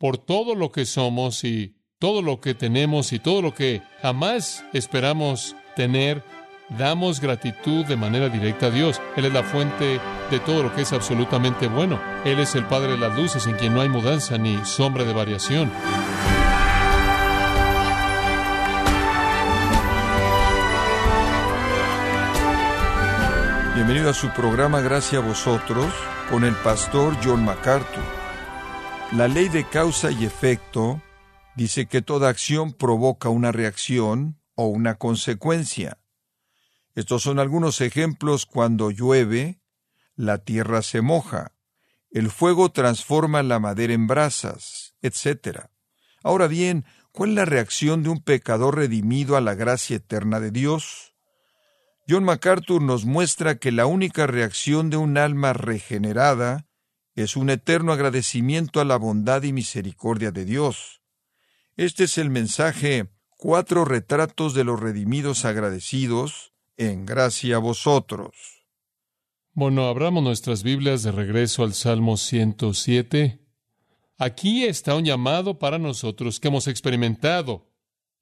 por todo lo que somos y todo lo que tenemos y todo lo que jamás esperamos tener, damos gratitud de manera directa a Dios. Él es la fuente de todo lo que es absolutamente bueno. Él es el Padre de las luces en quien no hay mudanza ni sombra de variación. Bienvenido a su programa Gracias a vosotros con el pastor John MacArthur. La ley de causa y efecto dice que toda acción provoca una reacción o una consecuencia. Estos son algunos ejemplos cuando llueve, la tierra se moja, el fuego transforma la madera en brasas, etc. Ahora bien, ¿cuál es la reacción de un pecador redimido a la gracia eterna de Dios? John MacArthur nos muestra que la única reacción de un alma regenerada es un eterno agradecimiento a la bondad y misericordia de Dios. Este es el mensaje Cuatro retratos de los redimidos agradecidos, en gracia a vosotros. Bueno, abramos nuestras Biblias de regreso al Salmo 107. Aquí está un llamado para nosotros que hemos experimentado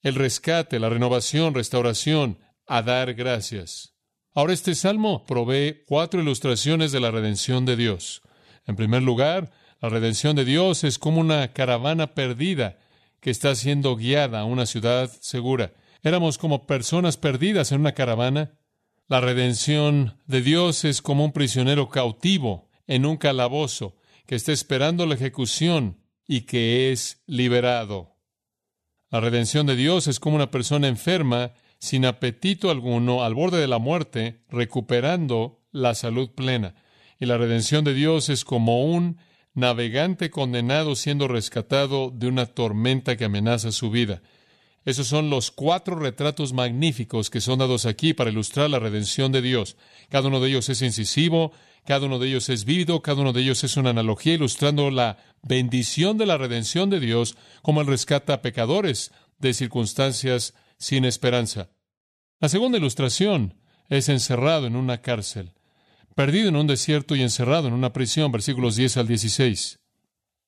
el rescate, la renovación, restauración, a dar gracias. Ahora este salmo provee cuatro ilustraciones de la redención de Dios. En primer lugar, la redención de Dios es como una caravana perdida que está siendo guiada a una ciudad segura. Éramos como personas perdidas en una caravana. La redención de Dios es como un prisionero cautivo en un calabozo que está esperando la ejecución y que es liberado. La redención de Dios es como una persona enferma, sin apetito alguno, al borde de la muerte, recuperando la salud plena. Y la redención de Dios es como un navegante condenado siendo rescatado de una tormenta que amenaza su vida. Esos son los cuatro retratos magníficos que son dados aquí para ilustrar la redención de Dios. Cada uno de ellos es incisivo, cada uno de ellos es vívido, cada uno de ellos es una analogía ilustrando la bendición de la redención de Dios como el rescata a pecadores de circunstancias sin esperanza. La segunda ilustración es encerrado en una cárcel perdido en un desierto y encerrado en una prisión, versículos 10 al 16.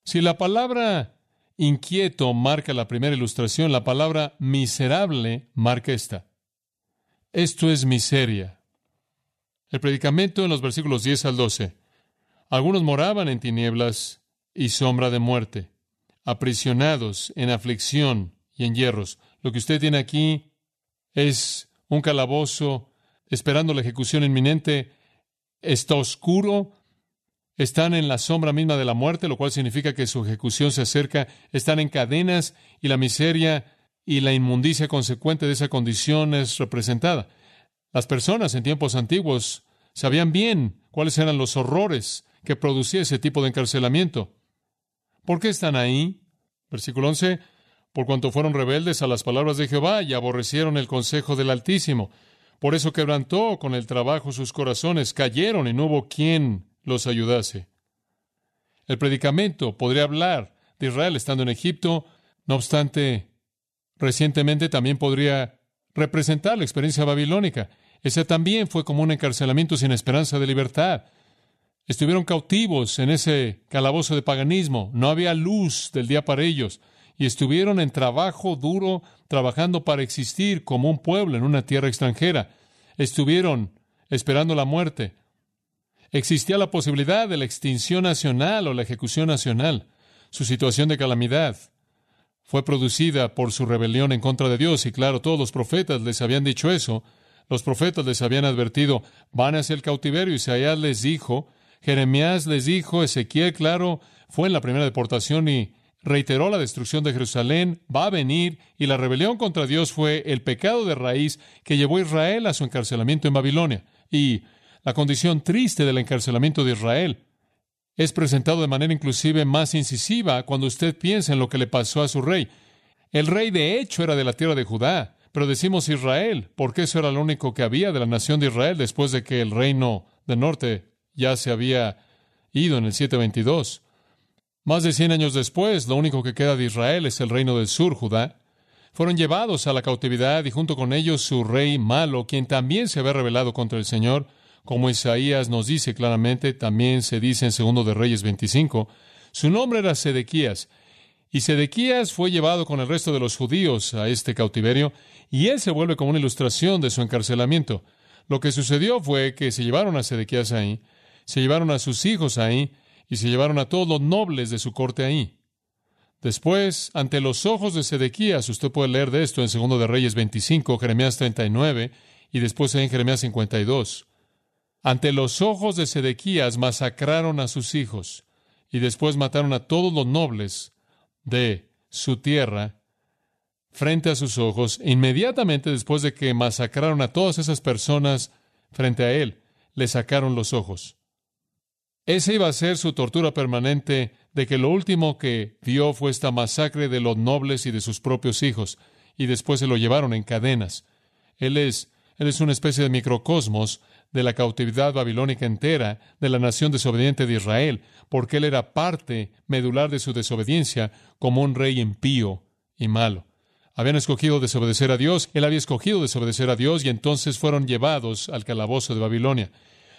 Si la palabra inquieto marca la primera ilustración, la palabra miserable marca esta. Esto es miseria. El predicamento en los versículos 10 al 12. Algunos moraban en tinieblas y sombra de muerte, aprisionados en aflicción y en hierros. Lo que usted tiene aquí es un calabozo esperando la ejecución inminente está oscuro, están en la sombra misma de la muerte, lo cual significa que su ejecución se acerca, están en cadenas y la miseria y la inmundicia consecuente de esa condición es representada. Las personas en tiempos antiguos sabían bien cuáles eran los horrores que producía ese tipo de encarcelamiento. ¿Por qué están ahí? Versículo 11. Por cuanto fueron rebeldes a las palabras de Jehová y aborrecieron el consejo del Altísimo. Por eso quebrantó con el trabajo sus corazones, cayeron y no hubo quien los ayudase. El predicamento podría hablar de Israel estando en Egipto, no obstante, recientemente también podría representar la experiencia babilónica. Ese también fue como un encarcelamiento sin esperanza de libertad. Estuvieron cautivos en ese calabozo de paganismo, no había luz del día para ellos, y estuvieron en trabajo duro, trabajando para existir como un pueblo en una tierra extranjera. Estuvieron esperando la muerte. Existía la posibilidad de la extinción nacional o la ejecución nacional. Su situación de calamidad fue producida por su rebelión en contra de Dios, y claro, todos los profetas les habían dicho eso. Los profetas les habían advertido, van hacia el cautiverio. Isaías les dijo, Jeremías les dijo, Ezequiel, claro, fue en la primera deportación y reiteró la destrucción de Jerusalén, va a venir, y la rebelión contra Dios fue el pecado de raíz que llevó a Israel a su encarcelamiento en Babilonia. Y la condición triste del encarcelamiento de Israel es presentado de manera inclusive más incisiva cuando usted piensa en lo que le pasó a su rey. El rey de hecho era de la tierra de Judá, pero decimos Israel, porque eso era lo único que había de la nación de Israel después de que el reino del norte ya se había ido en el 722. Más de cien años después, lo único que queda de Israel es el reino del sur, Judá. Fueron llevados a la cautividad y junto con ellos su rey malo, quien también se había rebelado contra el Señor, como Isaías nos dice claramente, también se dice en Segundo de Reyes 25. Su nombre era Sedequías, Y Sedequías fue llevado con el resto de los judíos a este cautiverio, y él se vuelve como una ilustración de su encarcelamiento. Lo que sucedió fue que se llevaron a Sedequías ahí, se llevaron a sus hijos ahí, y se llevaron a todos los nobles de su corte ahí. Después, ante los ojos de Sedequías, usted puede leer de esto en 2 de Reyes 25, Jeremías 39 y después en Jeremías 52. Ante los ojos de Sedequías masacraron a sus hijos y después mataron a todos los nobles de su tierra frente a sus ojos. Inmediatamente después de que masacraron a todas esas personas frente a él, le sacaron los ojos. Esa iba a ser su tortura permanente de que lo último que vio fue esta masacre de los nobles y de sus propios hijos, y después se lo llevaron en cadenas. Él es, él es una especie de microcosmos de la cautividad babilónica entera, de la nación desobediente de Israel, porque él era parte medular de su desobediencia como un rey impío y malo. Habían escogido desobedecer a Dios, él había escogido desobedecer a Dios y entonces fueron llevados al calabozo de Babilonia.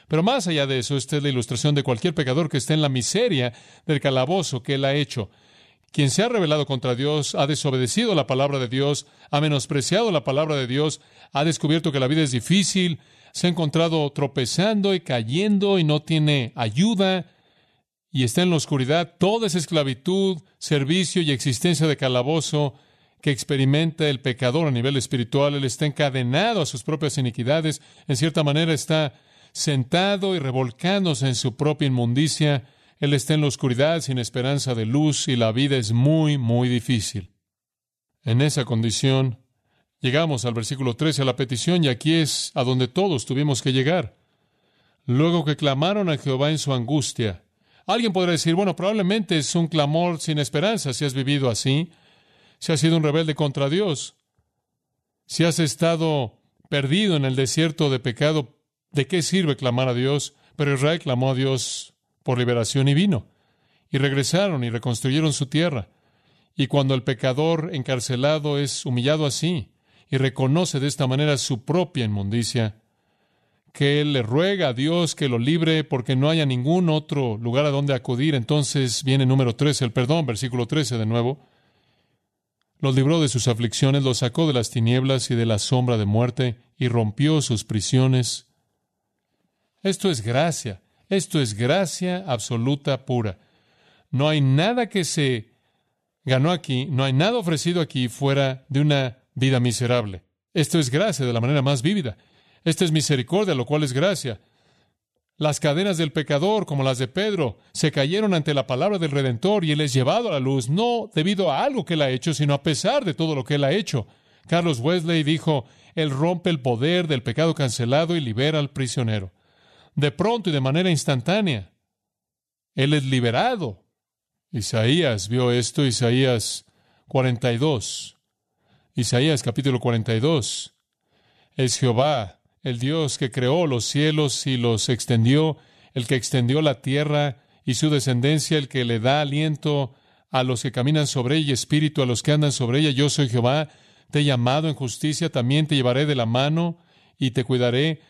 Pero más allá de eso, esta es la ilustración de cualquier pecador que esté en la miseria del calabozo que él ha hecho. Quien se ha rebelado contra Dios, ha desobedecido la palabra de Dios, ha menospreciado la palabra de Dios, ha descubierto que la vida es difícil, se ha encontrado tropezando y cayendo y no tiene ayuda y está en la oscuridad. Toda esa esclavitud, servicio y existencia de calabozo que experimenta el pecador a nivel espiritual, él está encadenado a sus propias iniquidades, en cierta manera está sentado y revolcándose en su propia inmundicia. Él está en la oscuridad sin esperanza de luz y la vida es muy, muy difícil. En esa condición, llegamos al versículo 13 a la petición y aquí es a donde todos tuvimos que llegar. Luego que clamaron a Jehová en su angustia. Alguien podrá decir, bueno, probablemente es un clamor sin esperanza si has vivido así, si has sido un rebelde contra Dios, si has estado perdido en el desierto de pecado ¿De qué sirve clamar a Dios? Pero Israel clamó a Dios por liberación y vino. Y regresaron y reconstruyeron su tierra. Y cuando el pecador encarcelado es humillado así y reconoce de esta manera su propia inmundicia, que él le ruega a Dios que lo libre porque no haya ningún otro lugar a donde acudir, entonces viene número 13, el perdón, versículo 13 de nuevo. Los libró de sus aflicciones, los sacó de las tinieblas y de la sombra de muerte y rompió sus prisiones esto es gracia. Esto es gracia absoluta pura. No hay nada que se ganó aquí, no hay nada ofrecido aquí fuera de una vida miserable. Esto es gracia de la manera más vívida. Esto es misericordia, lo cual es gracia. Las cadenas del pecador, como las de Pedro, se cayeron ante la palabra del Redentor y él es llevado a la luz, no debido a algo que él ha hecho, sino a pesar de todo lo que él ha hecho. Carlos Wesley dijo, Él rompe el poder del pecado cancelado y libera al prisionero de pronto y de manera instantánea. Él es liberado. Isaías vio esto, Isaías 42. Isaías capítulo 42. Es Jehová, el Dios que creó los cielos y los extendió, el que extendió la tierra y su descendencia, el que le da aliento a los que caminan sobre ella espíritu a los que andan sobre ella. Yo soy Jehová, te he llamado en justicia, también te llevaré de la mano y te cuidaré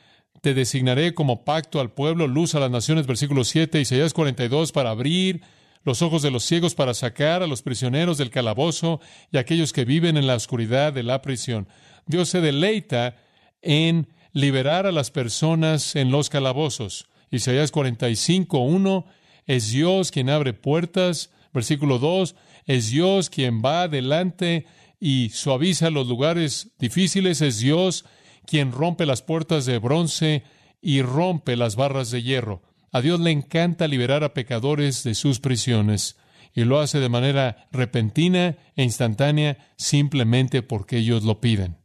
te designaré como pacto al pueblo, luz a las naciones, versículo 7, Isaías 42, para abrir los ojos de los ciegos, para sacar a los prisioneros del calabozo y a aquellos que viven en la oscuridad de la prisión. Dios se deleita en liberar a las personas en los calabozos. Isaías 45, 1, es Dios quien abre puertas. Versículo 2, es Dios quien va adelante y suaviza los lugares difíciles. Es Dios quien rompe las puertas de bronce y rompe las barras de hierro. A Dios le encanta liberar a pecadores de sus prisiones y lo hace de manera repentina e instantánea simplemente porque ellos lo piden.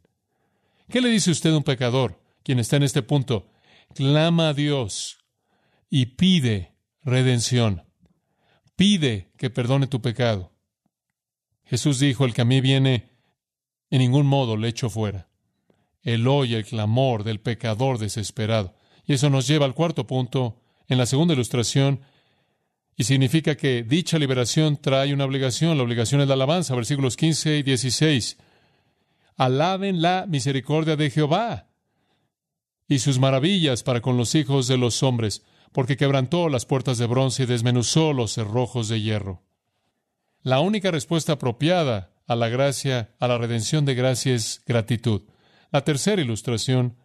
¿Qué le dice usted a un pecador, quien está en este punto? Clama a Dios y pide redención. Pide que perdone tu pecado. Jesús dijo, el que a mí viene, en ningún modo le echo fuera el oye el clamor del pecador desesperado. Y eso nos lleva al cuarto punto, en la segunda ilustración, y significa que dicha liberación trae una obligación. La obligación es la alabanza, versículos 15 y 16. Alaben la misericordia de Jehová y sus maravillas para con los hijos de los hombres, porque quebrantó las puertas de bronce y desmenuzó los cerrojos de hierro. La única respuesta apropiada a la gracia, a la redención de gracia es gratitud. La tercera ilustración,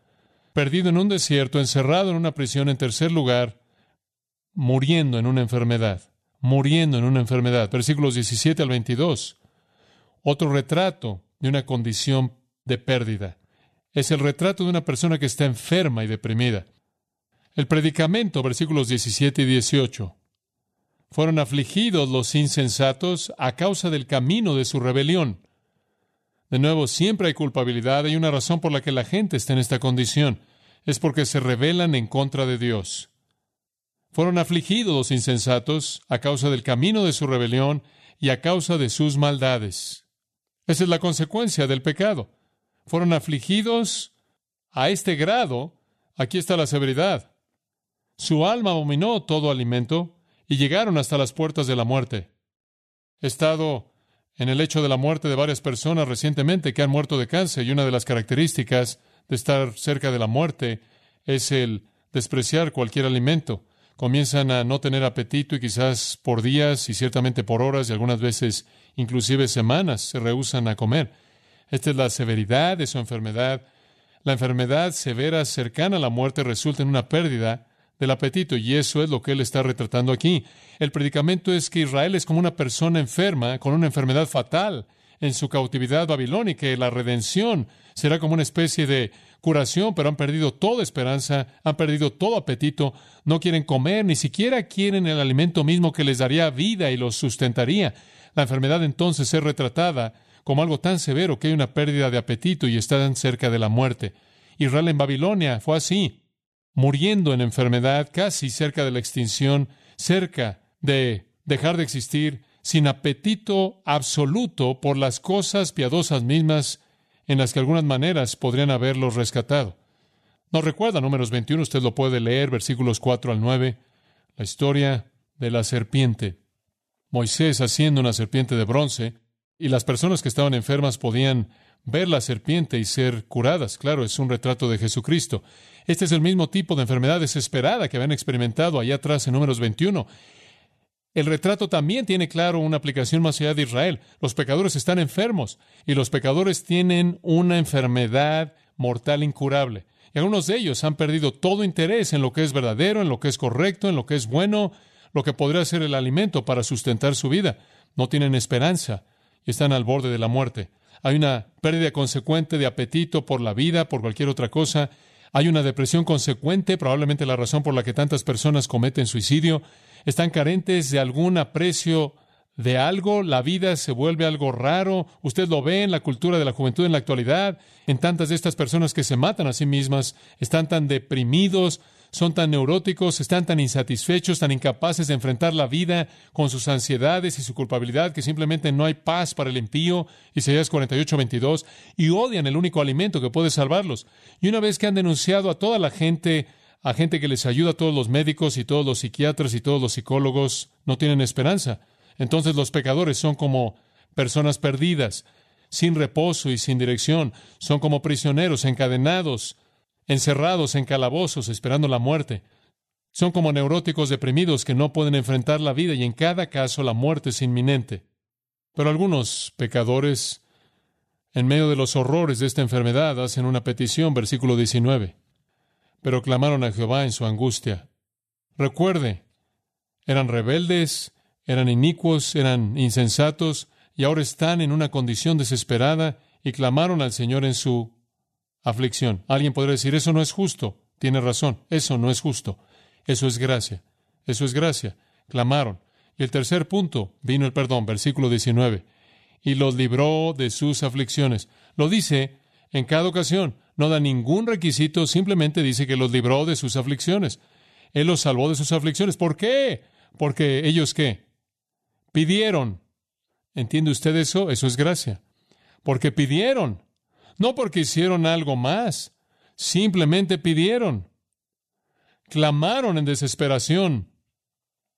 perdido en un desierto, encerrado en una prisión, en tercer lugar, muriendo en una enfermedad, muriendo en una enfermedad. Versículos 17 al 22. Otro retrato de una condición de pérdida. Es el retrato de una persona que está enferma y deprimida. El predicamento, versículos 17 y 18. Fueron afligidos los insensatos a causa del camino de su rebelión. De nuevo, siempre hay culpabilidad. Hay una razón por la que la gente está en esta condición. Es porque se rebelan en contra de Dios. Fueron afligidos los insensatos a causa del camino de su rebelión y a causa de sus maldades. Esa es la consecuencia del pecado. Fueron afligidos a este grado. Aquí está la severidad. Su alma abominó todo alimento y llegaron hasta las puertas de la muerte. Estado en el hecho de la muerte de varias personas recientemente que han muerto de cáncer y una de las características de estar cerca de la muerte es el despreciar cualquier alimento. Comienzan a no tener apetito y quizás por días y ciertamente por horas y algunas veces inclusive semanas se rehusan a comer. Esta es la severidad de su enfermedad. La enfermedad severa cercana a la muerte resulta en una pérdida del apetito, y eso es lo que él está retratando aquí. El predicamento es que Israel es como una persona enferma con una enfermedad fatal en su cautividad babilónica, la redención será como una especie de curación, pero han perdido toda esperanza, han perdido todo apetito, no quieren comer, ni siquiera quieren el alimento mismo que les daría vida y los sustentaría. La enfermedad entonces es retratada como algo tan severo que hay una pérdida de apetito y están cerca de la muerte. Israel en Babilonia fue así muriendo en enfermedad, casi cerca de la extinción, cerca de dejar de existir, sin apetito absoluto por las cosas piadosas mismas en las que algunas maneras podrían haberlos rescatado. Nos recuerda números 21, usted lo puede leer, versículos 4 al 9, la historia de la serpiente. Moisés haciendo una serpiente de bronce, y las personas que estaban enfermas podían ver la serpiente y ser curadas. Claro, es un retrato de Jesucristo. Este es el mismo tipo de enfermedad desesperada que habían experimentado allá atrás en números 21. El retrato también tiene claro una aplicación más allá de Israel. Los pecadores están enfermos y los pecadores tienen una enfermedad mortal incurable. Y algunos de ellos han perdido todo interés en lo que es verdadero, en lo que es correcto, en lo que es bueno, lo que podría ser el alimento para sustentar su vida. No tienen esperanza y están al borde de la muerte. Hay una pérdida consecuente de apetito por la vida, por cualquier otra cosa. Hay una depresión consecuente, probablemente la razón por la que tantas personas cometen suicidio. Están carentes de algún aprecio de algo, la vida se vuelve algo raro. Usted lo ve en la cultura de la juventud en la actualidad, en tantas de estas personas que se matan a sí mismas, están tan deprimidos, son tan neuróticos, están tan insatisfechos, tan incapaces de enfrentar la vida con sus ansiedades y su culpabilidad, que simplemente no hay paz para el impío, Isaías 48, 22, y odian el único alimento que puede salvarlos. Y una vez que han denunciado a toda la gente, a gente que les ayuda, a todos los médicos y todos los psiquiatras y todos los psicólogos, no tienen esperanza. Entonces los pecadores son como personas perdidas, sin reposo y sin dirección, son como prisioneros encadenados, encerrados en calabozos esperando la muerte. Son como neuróticos deprimidos que no pueden enfrentar la vida y en cada caso la muerte es inminente. Pero algunos pecadores, en medio de los horrores de esta enfermedad, hacen una petición, versículo 19. Pero clamaron a Jehová en su angustia. Recuerde, eran rebeldes, eran inicuos, eran insensatos, y ahora están en una condición desesperada y clamaron al Señor en su aflicción. Alguien podría decir, eso no es justo. Tiene razón, eso no es justo. Eso es gracia. Eso es gracia. Clamaron. Y el tercer punto, vino el perdón, versículo 19. Y los libró de sus aflicciones. Lo dice en cada ocasión. No da ningún requisito, simplemente dice que los libró de sus aflicciones. Él los salvó de sus aflicciones. ¿Por qué? Porque ellos qué? Pidieron. ¿Entiende usted eso? Eso es gracia. Porque pidieron. No porque hicieron algo más, simplemente pidieron. Clamaron en desesperación.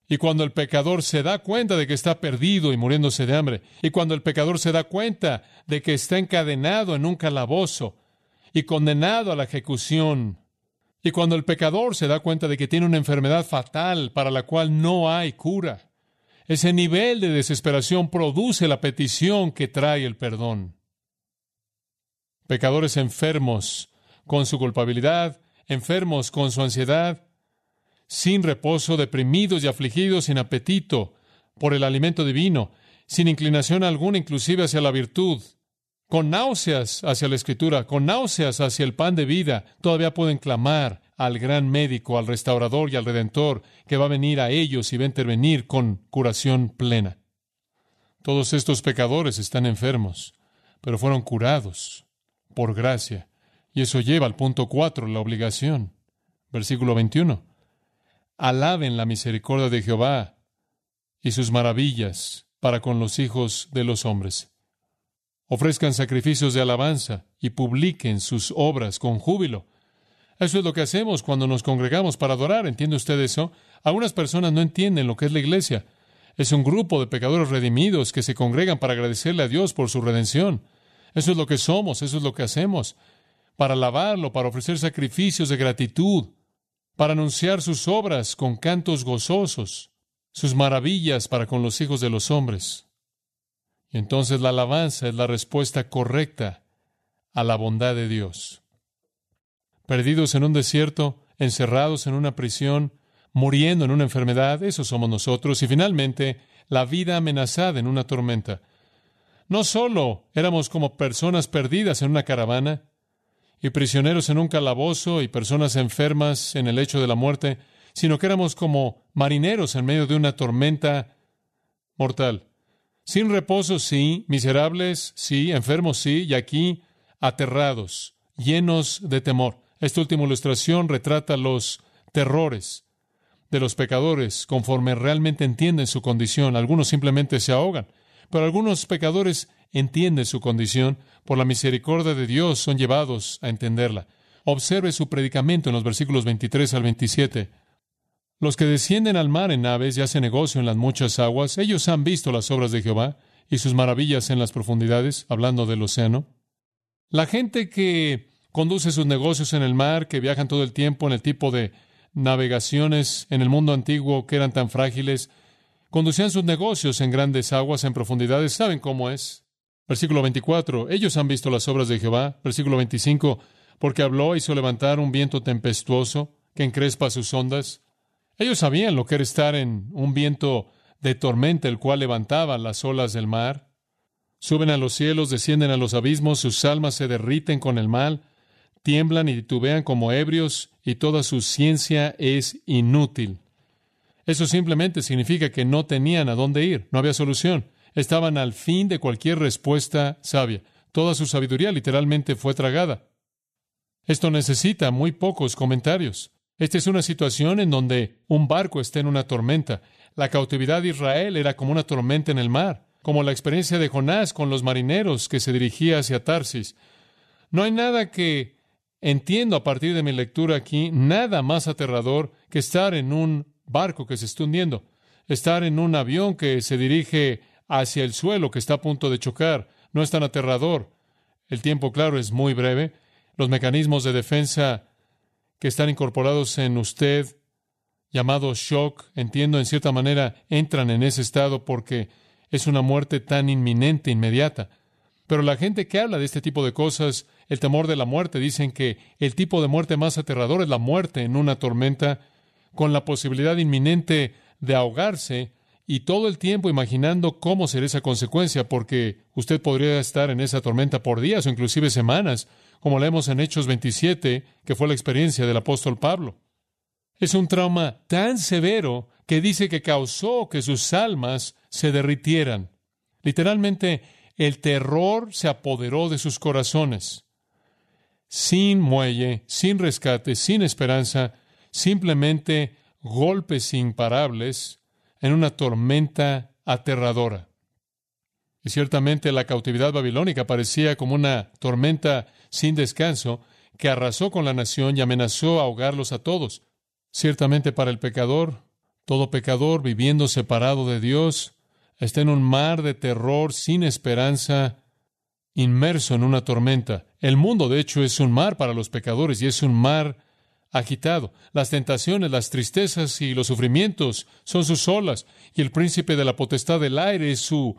Y cuando el pecador se da cuenta de que está perdido y muriéndose de hambre, y cuando el pecador se da cuenta de que está encadenado en un calabozo y condenado a la ejecución, y cuando el pecador se da cuenta de que tiene una enfermedad fatal para la cual no hay cura, Ese nivel de desesperación produce la petición que trae el perdón. Pecadores enfermos con su culpabilidad, enfermos con su ansiedad, sin reposo, deprimidos y afligidos, sin apetito por el alimento divino, sin inclinación alguna inclusive hacia la virtud, con náuseas hacia la escritura, con náuseas hacia el pan de vida, todavía pueden clamar al gran médico, al restaurador y al redentor que va a venir a ellos y va a intervenir con curación plena. Todos estos pecadores están enfermos, pero fueron curados por gracia. Y eso lleva al punto cuatro, la obligación. Versículo 21. Alaben la misericordia de Jehová y sus maravillas para con los hijos de los hombres. Ofrezcan sacrificios de alabanza y publiquen sus obras con júbilo. Eso es lo que hacemos cuando nos congregamos para adorar. ¿Entiende usted eso? Algunas personas no entienden lo que es la iglesia. Es un grupo de pecadores redimidos que se congregan para agradecerle a Dios por su redención. Eso es lo que somos, eso es lo que hacemos. Para alabarlo, para ofrecer sacrificios de gratitud, para anunciar sus obras con cantos gozosos, sus maravillas para con los hijos de los hombres. Entonces la alabanza es la respuesta correcta a la bondad de Dios perdidos en un desierto, encerrados en una prisión, muriendo en una enfermedad, eso somos nosotros, y finalmente la vida amenazada en una tormenta. No solo éramos como personas perdidas en una caravana, y prisioneros en un calabozo, y personas enfermas en el lecho de la muerte, sino que éramos como marineros en medio de una tormenta mortal. Sin reposo, sí, miserables, sí, enfermos, sí, y aquí aterrados, llenos de temor. Esta última ilustración retrata los terrores de los pecadores conforme realmente entienden su condición. Algunos simplemente se ahogan, pero algunos pecadores entienden su condición. Por la misericordia de Dios son llevados a entenderla. Observe su predicamento en los versículos 23 al 27. Los que descienden al mar en naves y hacen negocio en las muchas aguas, ellos han visto las obras de Jehová y sus maravillas en las profundidades, hablando del océano. La gente que conduce sus negocios en el mar, que viajan todo el tiempo en el tipo de navegaciones en el mundo antiguo que eran tan frágiles, conducían sus negocios en grandes aguas, en profundidades, ¿saben cómo es? Versículo 24, ellos han visto las obras de Jehová. Versículo 25, porque habló, hizo levantar un viento tempestuoso que encrespa sus ondas. Ellos sabían lo que era estar en un viento de tormenta, el cual levantaba las olas del mar. Suben a los cielos, descienden a los abismos, sus almas se derriten con el mal, tiemblan y titubean como ebrios y toda su ciencia es inútil. Eso simplemente significa que no tenían a dónde ir, no había solución. Estaban al fin de cualquier respuesta sabia. Toda su sabiduría literalmente fue tragada. Esto necesita muy pocos comentarios. Esta es una situación en donde un barco está en una tormenta. La cautividad de Israel era como una tormenta en el mar, como la experiencia de Jonás con los marineros que se dirigía hacia Tarsis. No hay nada que entiendo a partir de mi lectura aquí nada más aterrador que estar en un barco que se está hundiendo, estar en un avión que se dirige hacia el suelo, que está a punto de chocar. No es tan aterrador. El tiempo, claro, es muy breve. Los mecanismos de defensa que están incorporados en usted, llamados shock, entiendo, en cierta manera, entran en ese estado porque es una muerte tan inminente, inmediata. Pero la gente que habla de este tipo de cosas el temor de la muerte. Dicen que el tipo de muerte más aterrador es la muerte en una tormenta, con la posibilidad inminente de ahogarse y todo el tiempo imaginando cómo será esa consecuencia, porque usted podría estar en esa tormenta por días o inclusive semanas, como leemos en Hechos 27, que fue la experiencia del apóstol Pablo. Es un trauma tan severo que dice que causó que sus almas se derritieran. Literalmente, el terror se apoderó de sus corazones sin muelle, sin rescate, sin esperanza, simplemente golpes imparables en una tormenta aterradora. Y ciertamente la cautividad babilónica parecía como una tormenta sin descanso que arrasó con la nación y amenazó a ahogarlos a todos. Ciertamente para el pecador, todo pecador viviendo separado de Dios, está en un mar de terror sin esperanza, inmerso en una tormenta. El mundo, de hecho, es un mar para los pecadores y es un mar agitado. Las tentaciones, las tristezas y los sufrimientos son sus olas, y el príncipe de la potestad del aire es su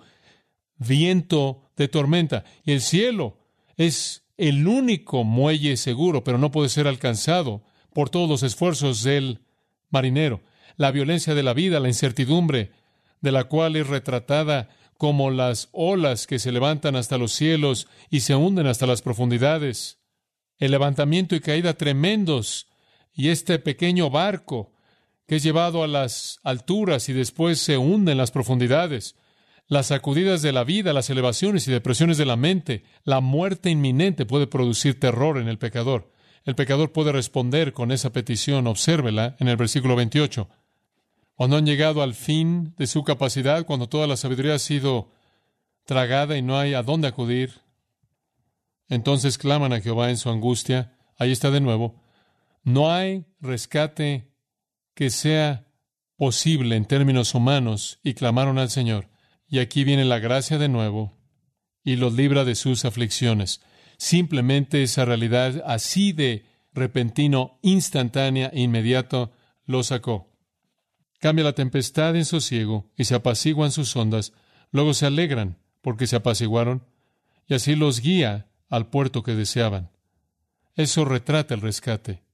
viento de tormenta. Y el cielo es el único muelle seguro, pero no puede ser alcanzado por todos los esfuerzos del marinero. La violencia de la vida, la incertidumbre, de la cual es retratada como las olas que se levantan hasta los cielos y se hunden hasta las profundidades. El levantamiento y caída tremendos y este pequeño barco que es llevado a las alturas y después se hunde en las profundidades, las sacudidas de la vida, las elevaciones y depresiones de la mente, la muerte inminente puede producir terror en el pecador. El pecador puede responder con esa petición, obsérvela en el versículo 28. Cuando han llegado al fin de su capacidad, cuando toda la sabiduría ha sido tragada y no hay a dónde acudir, entonces claman a Jehová en su angustia. Ahí está de nuevo. No hay rescate que sea posible en términos humanos y clamaron al Señor. Y aquí viene la gracia de nuevo y los libra de sus aflicciones. Simplemente esa realidad así de repentino, instantánea e inmediato lo sacó. Cambia la tempestad en sosiego y se apaciguan sus ondas, luego se alegran porque se apaciguaron y así los guía al puerto que deseaban. Eso retrata el rescate.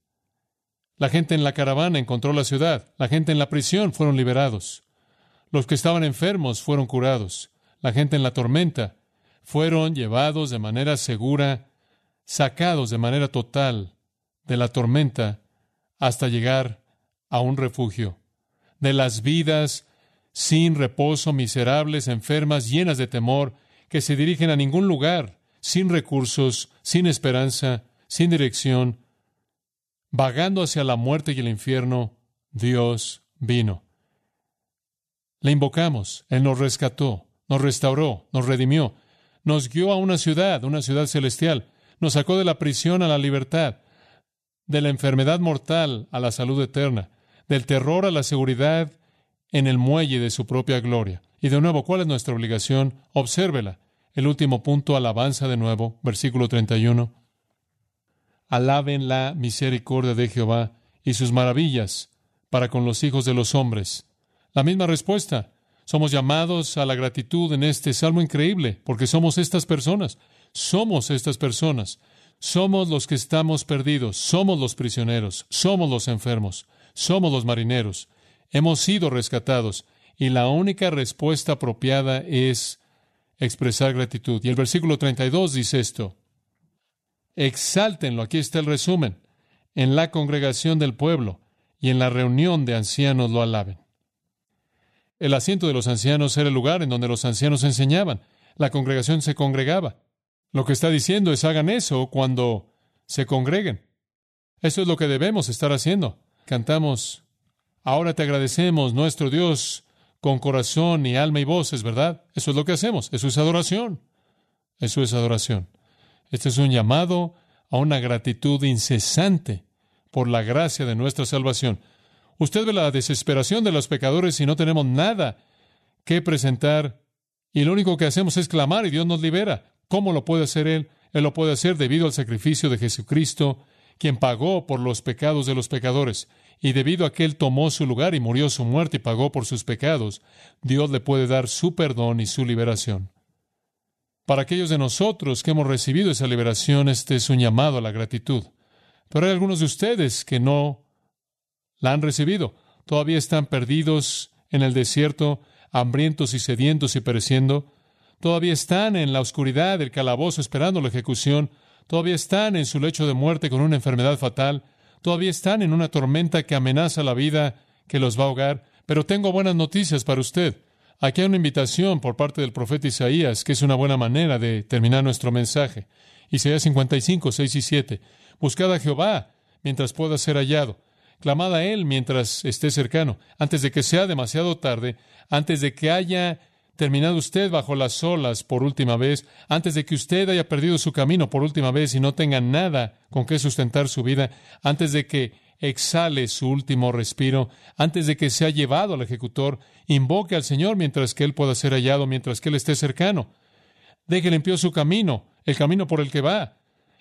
La gente en la caravana encontró la ciudad. La gente en la prisión fueron liberados. Los que estaban enfermos fueron curados. La gente en la tormenta fueron llevados de manera segura, sacados de manera total de la tormenta hasta llegar a un refugio. De las vidas sin reposo, miserables, enfermas, llenas de temor, que se dirigen a ningún lugar, sin recursos, sin esperanza, sin dirección, vagando hacia la muerte y el infierno, Dios vino. Le invocamos, Él nos rescató, nos restauró, nos redimió, nos guió a una ciudad, una ciudad celestial, nos sacó de la prisión a la libertad, de la enfermedad mortal a la salud eterna, del terror a la seguridad en el muelle de su propia gloria. Y de nuevo, ¿cuál es nuestra obligación? Obsérvela. El último punto, alabanza de nuevo, versículo 31 alaben la misericordia de Jehová y sus maravillas para con los hijos de los hombres. La misma respuesta. Somos llamados a la gratitud en este salmo increíble, porque somos estas personas. Somos estas personas. Somos los que estamos perdidos. Somos los prisioneros. Somos los enfermos. Somos los marineros. Hemos sido rescatados. Y la única respuesta apropiada es expresar gratitud. Y el versículo 32 dice esto. Exáltenlo, aquí está el resumen, en la congregación del pueblo y en la reunión de ancianos lo alaben. El asiento de los ancianos era el lugar en donde los ancianos enseñaban. La congregación se congregaba. Lo que está diciendo es hagan eso cuando se congreguen. Eso es lo que debemos estar haciendo. Cantamos, ahora te agradecemos, nuestro Dios, con corazón y alma y voces, ¿verdad? Eso es lo que hacemos. Eso es adoración. Eso es adoración. Este es un llamado a una gratitud incesante por la gracia de nuestra salvación. Usted ve la desesperación de los pecadores y no tenemos nada que presentar y lo único que hacemos es clamar y Dios nos libera. ¿Cómo lo puede hacer Él? Él lo puede hacer debido al sacrificio de Jesucristo, quien pagó por los pecados de los pecadores. Y debido a que Él tomó su lugar y murió su muerte y pagó por sus pecados, Dios le puede dar su perdón y su liberación. Para aquellos de nosotros que hemos recibido esa liberación, este es un llamado a la gratitud. Pero hay algunos de ustedes que no la han recibido. Todavía están perdidos en el desierto, hambrientos y sedientos y pereciendo. Todavía están en la oscuridad del calabozo esperando la ejecución. Todavía están en su lecho de muerte con una enfermedad fatal. Todavía están en una tormenta que amenaza la vida, que los va a ahogar. Pero tengo buenas noticias para usted. Aquí hay una invitación por parte del profeta Isaías, que es una buena manera de terminar nuestro mensaje. Isaías 55, 6 y 7. Buscad a Jehová mientras pueda ser hallado. Clamad a Él mientras esté cercano, antes de que sea demasiado tarde, antes de que haya terminado usted bajo las olas por última vez, antes de que usted haya perdido su camino por última vez y no tenga nada con qué sustentar su vida, antes de que exhale su último respiro, antes de que sea llevado al ejecutor, invoque al Señor mientras que Él pueda ser hallado, mientras que Él esté cercano. Deje limpio su camino, el camino por el que va,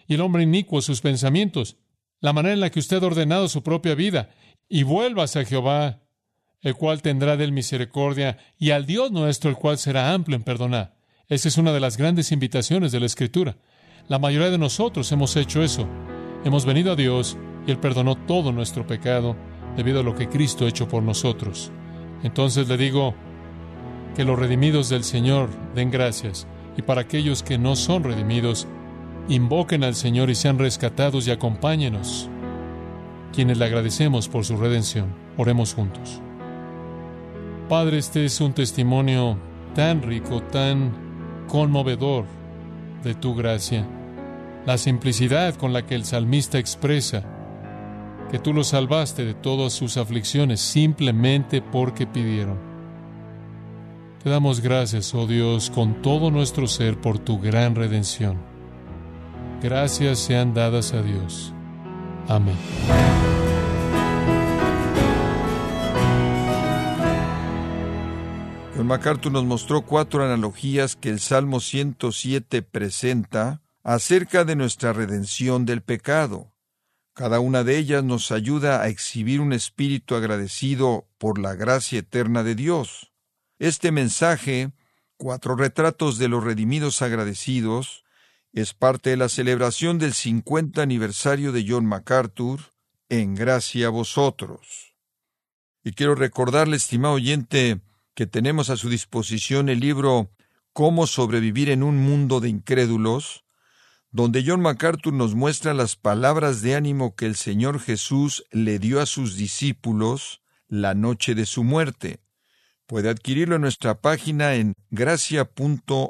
y el hombre inicuo sus pensamientos. la manera en la que usted ha ordenado su propia vida, y vuelvas a Jehová, el cual tendrá de él misericordia, y al Dios nuestro, el cual será amplio en perdonar. Esa es una de las grandes invitaciones de la Escritura. La mayoría de nosotros hemos hecho eso. Hemos venido a Dios Él perdonó todo nuestro pecado debido a lo que Cristo ha hecho por nosotros. Entonces le digo que los redimidos del Señor den gracias y para aquellos que no son redimidos, invoquen al Señor y sean rescatados y acompáñenos, quienes le agradecemos por su redención. Oremos juntos. Padre, este es un testimonio tan rico, tan conmovedor de tu gracia. La simplicidad con la que el salmista expresa que tú los salvaste de todas sus aflicciones simplemente porque pidieron. Te damos gracias, oh Dios, con todo nuestro ser por tu gran redención. Gracias sean dadas a Dios. Amén. John MacArthur nos mostró cuatro analogías que el Salmo 107 presenta acerca de nuestra redención del pecado. Cada una de ellas nos ayuda a exhibir un espíritu agradecido por la gracia eterna de Dios. Este mensaje, Cuatro retratos de los redimidos agradecidos, es parte de la celebración del 50 aniversario de John MacArthur, en gracia a vosotros. Y quiero recordarle, estimado oyente, que tenemos a su disposición el libro Cómo sobrevivir en un mundo de incrédulos, donde John MacArthur nos muestra las palabras de ánimo que el Señor Jesús le dio a sus discípulos la noche de su muerte. Puede adquirirlo en nuestra página en gracia.org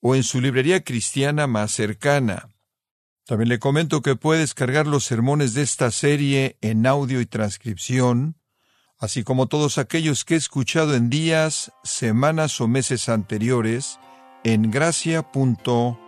o en su librería cristiana más cercana. También le comento que puede descargar los sermones de esta serie en audio y transcripción, así como todos aquellos que he escuchado en días, semanas o meses anteriores en gracia.org.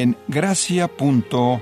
en gracia.org.